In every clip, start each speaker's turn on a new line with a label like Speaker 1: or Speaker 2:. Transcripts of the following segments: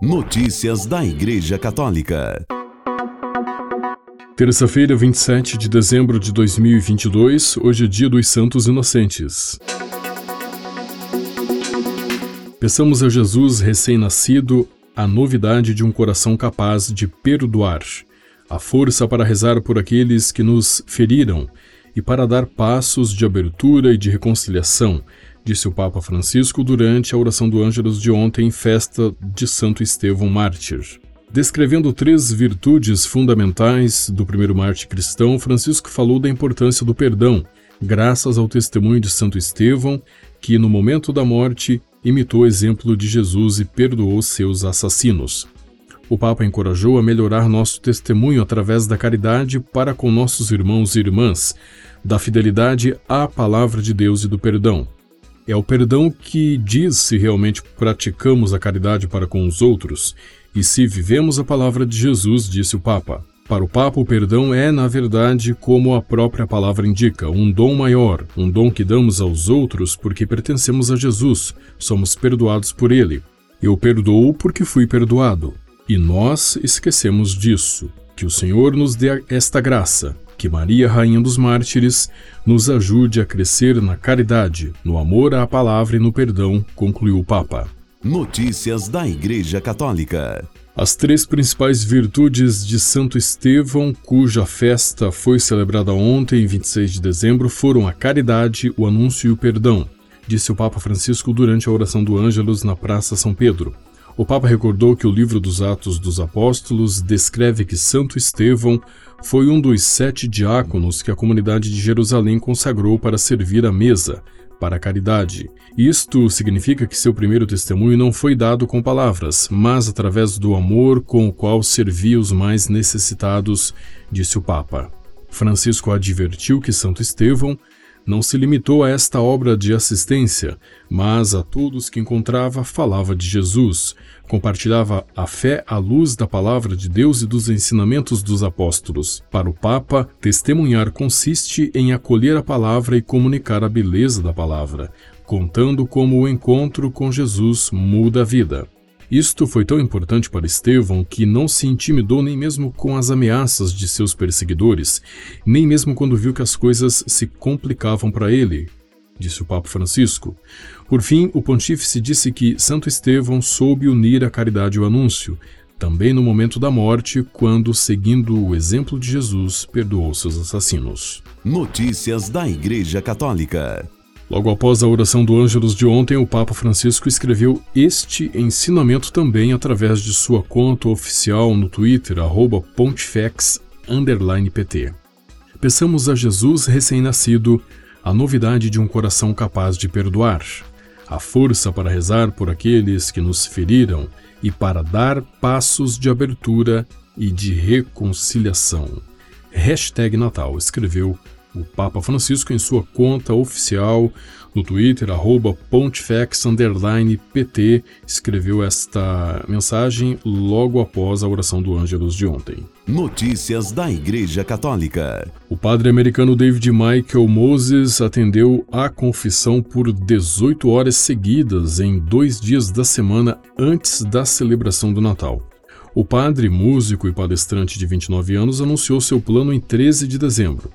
Speaker 1: Notícias da Igreja Católica.
Speaker 2: Terça-feira, 27 de dezembro de 2022, hoje é dia dos Santos Inocentes. Peçamos a Jesus recém-nascido a novidade de um coração capaz de perdoar, a força para rezar por aqueles que nos feriram e para dar passos de abertura e de reconciliação disse o Papa Francisco durante a oração do Ângelus de ontem, festa de Santo Estevão Mártir. Descrevendo três virtudes fundamentais do primeiro mártir cristão, Francisco falou da importância do perdão, graças ao testemunho de Santo Estevão, que no momento da morte imitou o exemplo de Jesus e perdoou seus assassinos. O Papa encorajou a melhorar nosso testemunho através da caridade para com nossos irmãos e irmãs, da fidelidade à palavra de Deus e do perdão. É o perdão que diz se realmente praticamos a caridade para com os outros e se vivemos a palavra de Jesus, disse o Papa. Para o Papa, o perdão é, na verdade, como a própria palavra indica, um dom maior, um dom que damos aos outros porque pertencemos a Jesus, somos perdoados por Ele. Eu perdoo porque fui perdoado. E nós esquecemos disso. Que o Senhor nos dê esta graça, que Maria, Rainha dos Mártires, nos ajude a crescer na caridade, no amor à palavra e no perdão, concluiu o Papa.
Speaker 1: Notícias da Igreja Católica.
Speaker 2: As três principais virtudes de Santo Estevão, cuja festa foi celebrada ontem, 26 de dezembro, foram a caridade, o anúncio e o perdão, disse o Papa Francisco durante a oração do Ângelus na Praça São Pedro. O Papa recordou que o livro dos Atos dos Apóstolos descreve que Santo Estevão foi um dos sete diáconos que a comunidade de Jerusalém consagrou para servir à mesa, para a caridade. Isto significa que seu primeiro testemunho não foi dado com palavras, mas através do amor com o qual servia os mais necessitados, disse o Papa. Francisco advertiu que Santo Estevão não se limitou a esta obra de assistência, mas a todos que encontrava falava de Jesus, compartilhava a fé à luz da palavra de Deus e dos ensinamentos dos apóstolos. Para o Papa, testemunhar consiste em acolher a palavra e comunicar a beleza da palavra, contando como o encontro com Jesus muda a vida. Isto foi tão importante para Estevão que não se intimidou nem mesmo com as ameaças de seus perseguidores, nem mesmo quando viu que as coisas se complicavam para ele, disse o Papa Francisco. Por fim, o pontífice disse que Santo Estevão soube unir a caridade e o anúncio, também no momento da morte, quando, seguindo o exemplo de Jesus, perdoou seus assassinos.
Speaker 1: Notícias da Igreja Católica.
Speaker 2: Logo após a oração do Ângelus de ontem, o Papa Francisco escreveu este ensinamento também através de sua conta oficial no Twitter, pontifex_pt. Peçamos a Jesus recém-nascido a novidade de um coração capaz de perdoar, a força para rezar por aqueles que nos feriram e para dar passos de abertura e de reconciliação. Hashtag Natal, escreveu o Papa Francisco em sua conta oficial no Twitter, pontifex_pt, escreveu esta mensagem logo após a oração do Ângelus de ontem.
Speaker 1: Notícias da Igreja Católica.
Speaker 2: O padre americano David Michael Moses atendeu à confissão por 18 horas seguidas em dois dias da semana antes da celebração do Natal. O padre, músico e palestrante de 29 anos, anunciou seu plano em 13 de dezembro.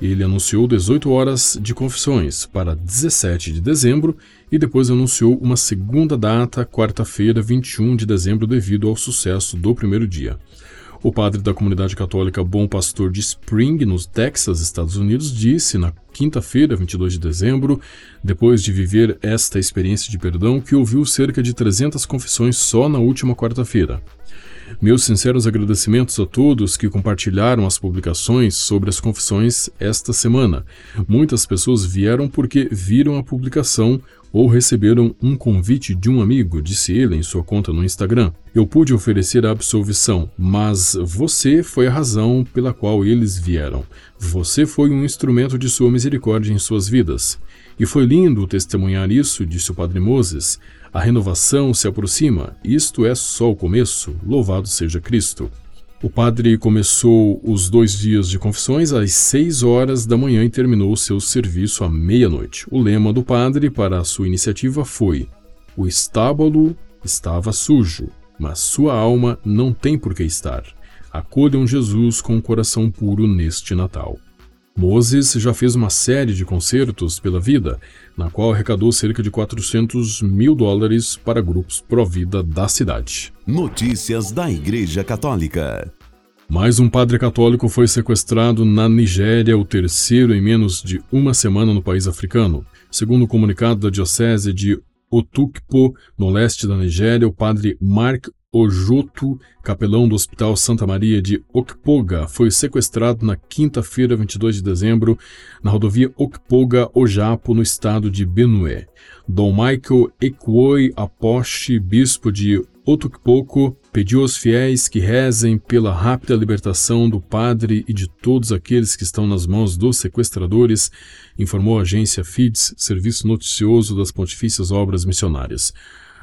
Speaker 2: Ele anunciou 18 horas de confissões para 17 de dezembro e depois anunciou uma segunda data, quarta-feira, 21 de dezembro, devido ao sucesso do primeiro dia. O padre da comunidade católica Bom Pastor de Spring, nos Texas, Estados Unidos, disse na quinta-feira, 22 de dezembro, depois de viver esta experiência de perdão, que ouviu cerca de 300 confissões só na última quarta-feira. Meus sinceros agradecimentos a todos que compartilharam as publicações sobre as confissões esta semana. Muitas pessoas vieram porque viram a publicação ou receberam um convite de um amigo, disse ele em sua conta no Instagram. Eu pude oferecer a absolvição, mas você foi a razão pela qual eles vieram. Você foi um instrumento de sua misericórdia em suas vidas. E foi lindo testemunhar isso, disse o Padre Moses. A renovação se aproxima, isto é só o começo, louvado seja Cristo. O padre começou os dois dias de confissões às seis horas da manhã e terminou seu serviço à meia-noite. O lema do padre para a sua iniciativa foi: O estábulo estava sujo, mas sua alma não tem por que estar. Acolham Jesus com o coração puro neste Natal. Moses já fez uma série de concertos pela vida, na qual arrecadou cerca de 400 mil dólares para grupos pró-vida da cidade.
Speaker 1: Notícias da Igreja Católica.
Speaker 2: Mais um padre católico foi sequestrado na Nigéria, o terceiro em menos de uma semana no país africano. Segundo o comunicado da Diocese de Otukpo, no leste da Nigéria, o padre Mark Ojoto, capelão do Hospital Santa Maria de Okpoga, foi sequestrado na quinta-feira, 22 de dezembro, na rodovia Okpoga-Ojapo, no estado de Benue. Dom Michael Ekwoi Apoche, bispo de Otukpoko, pediu aos fiéis que rezem pela rápida libertação do padre e de todos aqueles que estão nas mãos dos sequestradores, informou a agência FIDS, Serviço Noticioso das Pontifícias Obras Missionárias.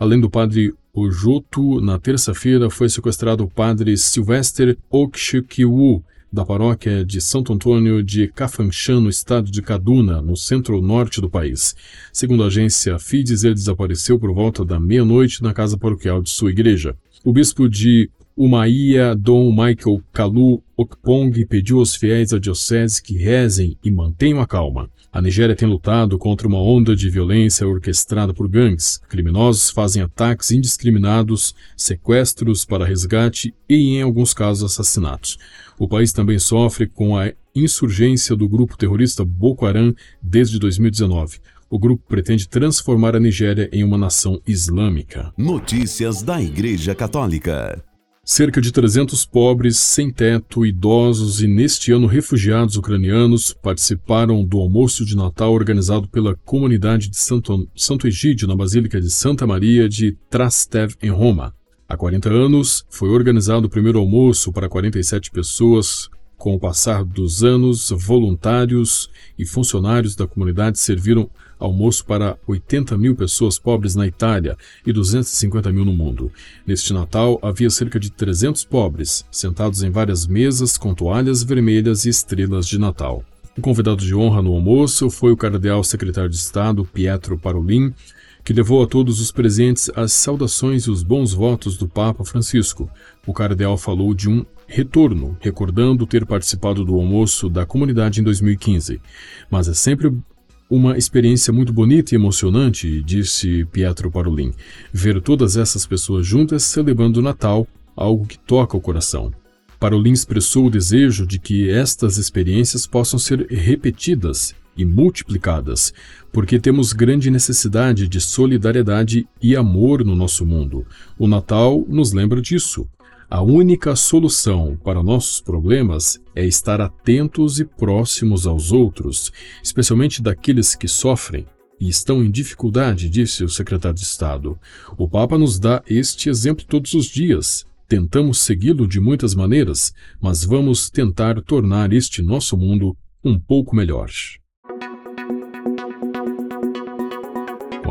Speaker 2: Além do padre Ojoto, na terça-feira foi sequestrado o padre Sylvester Okshikiwu, da paróquia de Santo Antônio de Kafanchan, no estado de Kaduna, no centro-norte do país. Segundo a agência FIDES, ele desapareceu por volta da meia-noite na casa paroquial de sua igreja. O bispo de Umaia, Dom Michael Kalu Okpong, pediu aos fiéis da diocese que rezem e mantenham a calma. A Nigéria tem lutado contra uma onda de violência orquestrada por gangues. Criminosos fazem ataques indiscriminados, sequestros para resgate e, em alguns casos, assassinatos. O país também sofre com a insurgência do grupo terrorista Boko Haram desde 2019. O grupo pretende transformar a Nigéria em uma nação islâmica.
Speaker 1: Notícias da Igreja Católica.
Speaker 2: Cerca de 300 pobres, sem teto, idosos e neste ano refugiados ucranianos participaram do almoço de Natal organizado pela comunidade de Santo, Santo Egídio na Basílica de Santa Maria de Trastev, em Roma. Há 40 anos, foi organizado o primeiro almoço para 47 pessoas com o passar dos anos, voluntários e funcionários da comunidade serviram almoço para 80 mil pessoas pobres na Itália e 250 mil no mundo. Neste Natal, havia cerca de 300 pobres, sentados em várias mesas com toalhas vermelhas e estrelas de Natal. O convidado de honra no almoço foi o cardeal secretário de Estado Pietro Parolin, que levou a todos os presentes as saudações e os bons votos do Papa Francisco. O cardeal falou de um retorno, recordando ter participado do almoço da comunidade em 2015. Mas é sempre uma experiência muito bonita e emocionante, disse Pietro Parolin, ver todas essas pessoas juntas celebrando o Natal, algo que toca o coração. Parolin expressou o desejo de que estas experiências possam ser repetidas e multiplicadas, porque temos grande necessidade de solidariedade e amor no nosso mundo. O Natal nos lembra disso. A única solução para nossos problemas é estar atentos e próximos aos outros, especialmente daqueles que sofrem e estão em dificuldade, disse o secretário de Estado. O Papa nos dá este exemplo todos os dias. Tentamos segui-lo de muitas maneiras, mas vamos tentar tornar este nosso mundo um pouco melhor.